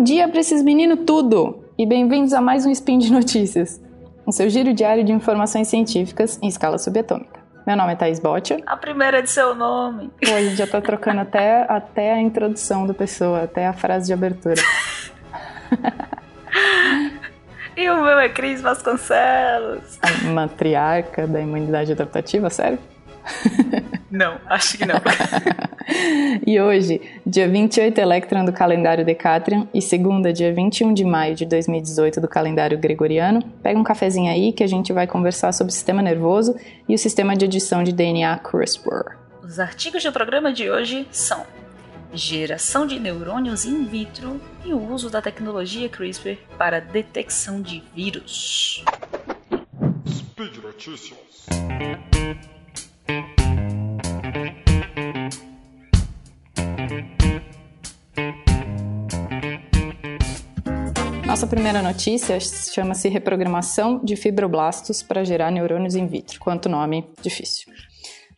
Bom dia para esses meninos tudo! E bem-vindos a mais um Spin de Notícias, o seu giro diário de informações científicas em escala subatômica. Meu nome é Thais Botcher. A primeira é de seu nome. Pô, a gente já tá trocando até, até a introdução da pessoa, até a frase de abertura. e o meu é Cris Vasconcelos. A matriarca da imunidade adaptativa, sério? Não, acho que não. e hoje, dia 28 Electron do calendário Decatrian e segunda, dia 21 de maio de 2018 do calendário Gregoriano, pega um cafezinho aí que a gente vai conversar sobre o sistema nervoso e o sistema de edição de DNA CRISPR. Os artigos do programa de hoje são geração de neurônios in vitro e o uso da tecnologia CRISPR para detecção de vírus. Speed Notícias. Nossa primeira notícia chama-se Reprogramação de fibroblastos para gerar neurônios in vitro. Quanto nome difícil.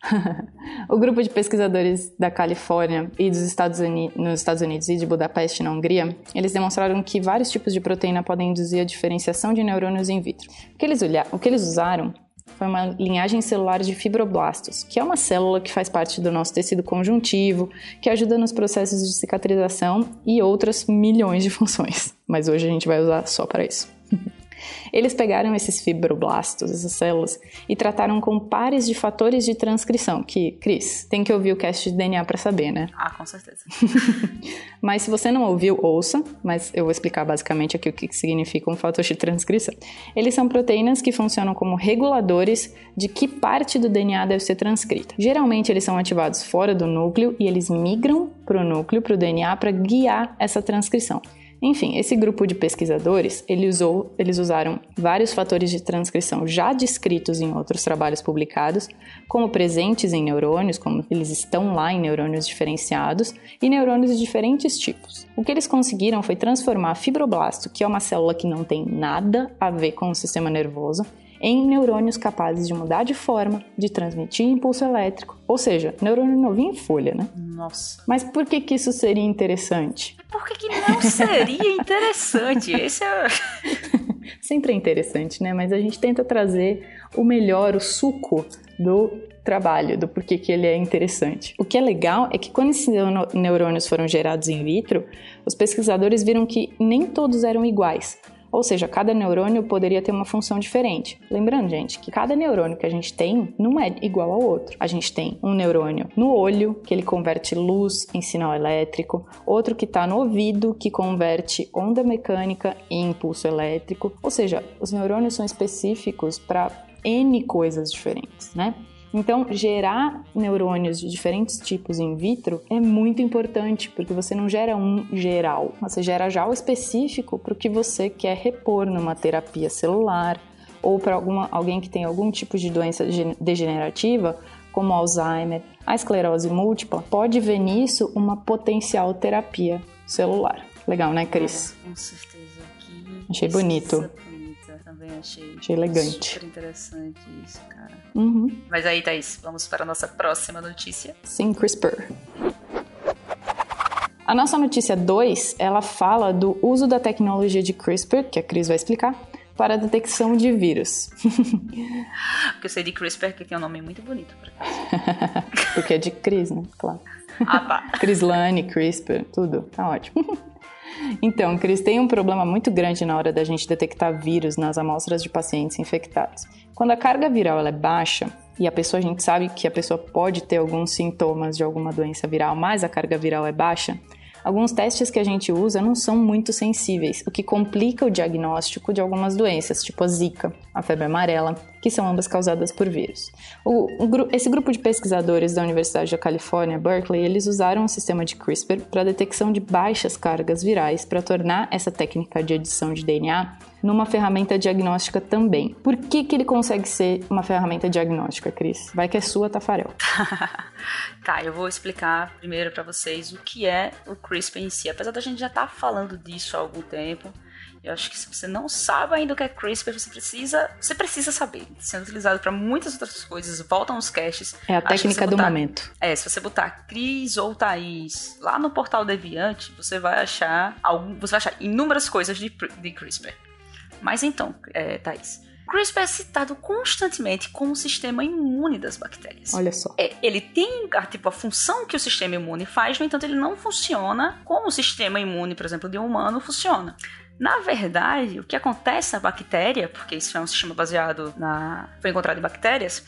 o grupo de pesquisadores da Califórnia e dos Estados Unidos, nos Estados Unidos e de Budapeste, na Hungria, eles demonstraram que vários tipos de proteína podem induzir a diferenciação de neurônios in vitro. O que eles, o que eles usaram foi uma linhagem celular de fibroblastos, que é uma célula que faz parte do nosso tecido conjuntivo, que ajuda nos processos de cicatrização e outras milhões de funções. Mas hoje a gente vai usar só para isso. Eles pegaram esses fibroblastos, essas células, e trataram com pares de fatores de transcrição, que, Cris, tem que ouvir o cast de DNA para saber, né? Ah, com certeza. mas se você não ouviu, ouça, mas eu vou explicar basicamente aqui o que significa um fator de transcrição. Eles são proteínas que funcionam como reguladores de que parte do DNA deve ser transcrita. Geralmente eles são ativados fora do núcleo e eles migram para o núcleo, para o DNA, para guiar essa transcrição. Enfim, esse grupo de pesquisadores, ele usou, eles usaram vários fatores de transcrição já descritos em outros trabalhos publicados, como presentes em neurônios, como eles estão lá em neurônios diferenciados, e neurônios de diferentes tipos. O que eles conseguiram foi transformar fibroblasto, que é uma célula que não tem nada a ver com o sistema nervoso, em neurônios capazes de mudar de forma, de transmitir impulso elétrico, ou seja, neurônio novinho em folha, né? Nossa. Mas por que que isso seria interessante? Por que, que não seria interessante? Esse é... Sempre é interessante, né? Mas a gente tenta trazer o melhor, o suco do trabalho, do porquê que ele é interessante. O que é legal é que quando esses neurônios foram gerados in vitro, os pesquisadores viram que nem todos eram iguais. Ou seja, cada neurônio poderia ter uma função diferente. Lembrando, gente, que cada neurônio que a gente tem não é igual ao outro. A gente tem um neurônio no olho, que ele converte luz em sinal elétrico, outro que está no ouvido, que converte onda mecânica em impulso elétrico. Ou seja, os neurônios são específicos para N coisas diferentes, né? Então, gerar neurônios de diferentes tipos in vitro é muito importante, porque você não gera um geral, você gera já o específico para o que você quer repor numa terapia celular ou para alguém que tem algum tipo de doença degenerativa, como Alzheimer, a esclerose múltipla, pode ver nisso uma potencial terapia celular. Legal, né, Cris? com certeza. Que Achei bonito também achei, achei elegante. super interessante isso, cara. Uhum. Mas aí, Thaís, vamos para a nossa próxima notícia. Sim, CRISPR. A nossa notícia 2, ela fala do uso da tecnologia de CRISPR, que a Cris vai explicar, para a detecção de vírus. Porque eu sei de CRISPR que tem um nome muito bonito. Porque é de Cris, né? Claro. Ah, tá. Crislane, CRISPR, tudo. Tá ótimo. Então, Cris, tem um problema muito grande na hora da gente detectar vírus nas amostras de pacientes infectados. Quando a carga viral é baixa, e a pessoa, a gente sabe que a pessoa pode ter alguns sintomas de alguma doença viral, mas a carga viral é baixa, Alguns testes que a gente usa não são muito sensíveis, o que complica o diagnóstico de algumas doenças, tipo a Zika, a febre amarela, que são ambas causadas por vírus. O, o, esse grupo de pesquisadores da Universidade da Califórnia, Berkeley, eles usaram um sistema de CRISPR para detecção de baixas cargas virais para tornar essa técnica de edição de DNA numa ferramenta diagnóstica também. Por que, que ele consegue ser uma ferramenta diagnóstica, Cris? Vai que é sua, Tafarel. tá, eu vou explicar primeiro para vocês o que é o CRISPR em si. Apesar da gente já estar tá falando disso há algum tempo, Eu acho que se você não sabe ainda o que é CRISPR, você precisa, você precisa saber. Sendo utilizado para muitas outras coisas, voltam os caches. É a técnica do momento. É, se você botar Cris ou Thaís lá no portal Deviante, você vai achar algum, você vai achar inúmeras coisas de, de CRISPR. Mas então, é, Thaís, CRISPR é citado constantemente como o sistema imune das bactérias. Olha só. É, ele tem tipo, a função que o sistema imune faz, no entanto, ele não funciona como o sistema imune, por exemplo, de um humano funciona. Na verdade, o que acontece na bactéria, porque isso é um sistema baseado na. foi encontrado em bactérias,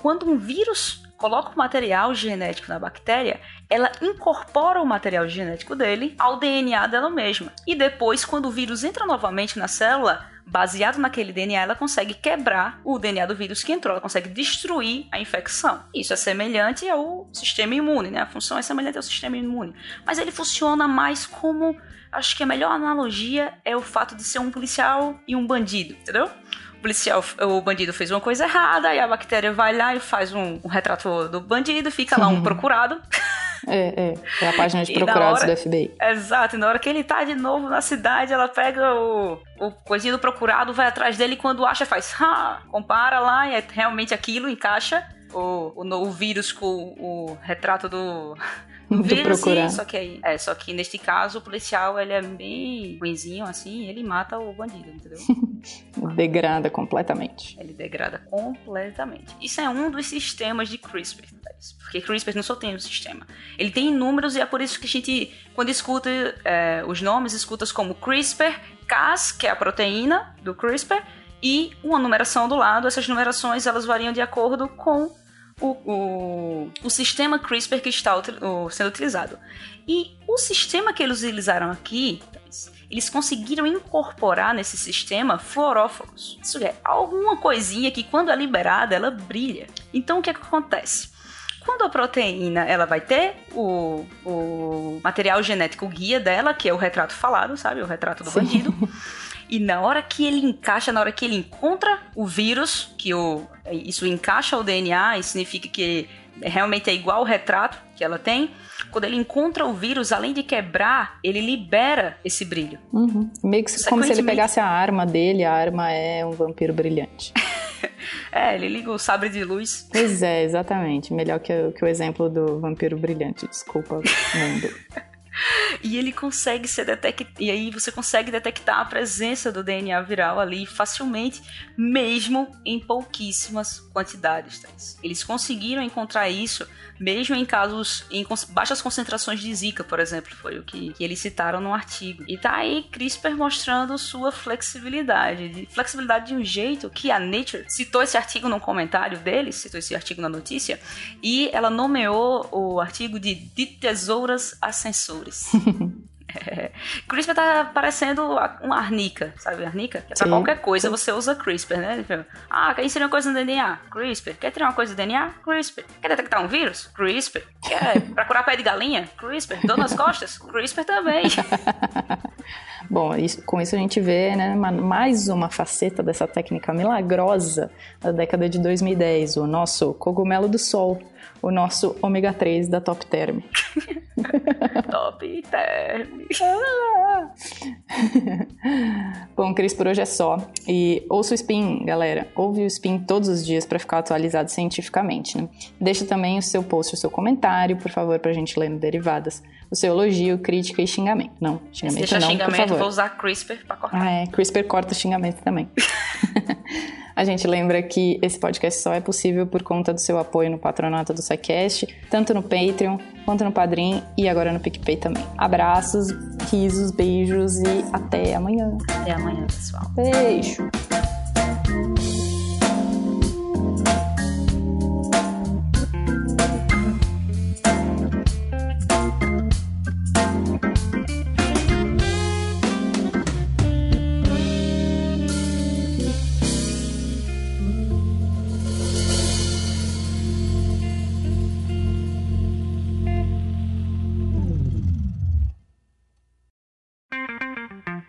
quando um vírus coloca o material genético na bactéria, ela incorpora o material genético dele ao DNA dela mesma. E depois, quando o vírus entra novamente na célula, baseado naquele DNA, ela consegue quebrar o DNA do vírus que entrou, ela consegue destruir a infecção. Isso é semelhante ao sistema imune, né? A função é semelhante ao sistema imune. Mas ele funciona mais como. Acho que a melhor analogia é o fato de ser um policial e um bandido, entendeu? o policial, o bandido fez uma coisa errada, e a bactéria vai lá e faz um, um retrato do bandido, fica lá um procurado. É, é. É a página de procurados hora, do FBI. Exato, e na hora que ele tá de novo na cidade, ela pega o, o coisinho do procurado, vai atrás dele e quando acha, faz. Ha! Compara lá e é realmente aquilo, encaixa o, o, o vírus com o retrato do, do vírus, procurar. só que aí, é, só que neste caso o policial ele é bem ruimzinho assim, ele mata o bandido, entendeu? degrada completamente. Ele degrada completamente. Isso é um dos sistemas de CRISPR, porque CRISPR não só tem um sistema, ele tem inúmeros e é por isso que a gente quando escuta é, os nomes escuta como CRISPR Cas, que é a proteína do CRISPR, e uma numeração do lado. Essas numerações elas variam de acordo com o, o, o sistema CRISPR que está o, sendo utilizado. E o sistema que eles utilizaram aqui, eles conseguiram incorporar nesse sistema fluoróforos. Isso é, alguma coisinha que quando é liberada, ela brilha. Então o que, é que acontece? Quando a proteína ela vai ter o, o material genético guia dela, que é o retrato falado, sabe? O retrato do Sim. bandido. E na hora que ele encaixa, na hora que ele encontra o vírus, que o, isso encaixa o DNA, isso significa que realmente é igual o retrato que ela tem. Quando ele encontra o vírus, além de quebrar, ele libera esse brilho. Uhum. Meio que como se ele pegasse a arma dele, a arma é um vampiro brilhante. é, ele liga o sabre de luz. Pois é, exatamente. Melhor que, que o exemplo do vampiro brilhante. Desculpa, mundo. E ele consegue ser detectado. E aí você consegue detectar a presença do DNA viral ali facilmente, mesmo em pouquíssimas quantidades. Tá? Eles conseguiram encontrar isso mesmo em casos em baixas concentrações de Zika, por exemplo, foi o que, que eles citaram no artigo. E tá aí CRISPR mostrando sua flexibilidade, de, flexibilidade de um jeito que a Nature citou esse artigo no comentário deles, citou esse artigo na notícia, e ela nomeou o artigo de De Tesouras Ascensores. É. CRISPR tá parecendo uma arnica, sabe? Arnica? É pra Sim. qualquer coisa você usa CRISPR, né? Tipo, ah, quer inserir uma coisa no DNA? CRISPR. Quer tirar uma coisa do DNA? CRISPR. Quer detectar um vírus? CRISPR. Quer pra curar pé de galinha? CRISPR. Dor nas costas? CRISPR também. Bom, isso, com isso a gente vê né, mais uma faceta dessa técnica milagrosa da década de 2010, o nosso cogumelo do sol o nosso ômega 3 da Top Term. top Term. Bom, Cris, por hoje é só. E ouça o Spin, galera. Ouve o Spin todos os dias para ficar atualizado cientificamente. Né? Deixa também o seu post, o seu comentário, por favor, pra gente ler no Derivadas. O seu elogio, crítica e xingamento. Não, xingamento Se deixar não, xingamento, por favor. vou usar CRISPR pra cortar. Ah, é. CRISPR corta o xingamento também. A gente lembra que esse podcast só é possível por conta do seu apoio no patronato do SciCast, tanto no Patreon quanto no Padrim e agora no PicPay também. Abraços, risos, beijos e até amanhã. Até amanhã, pessoal. Beijo.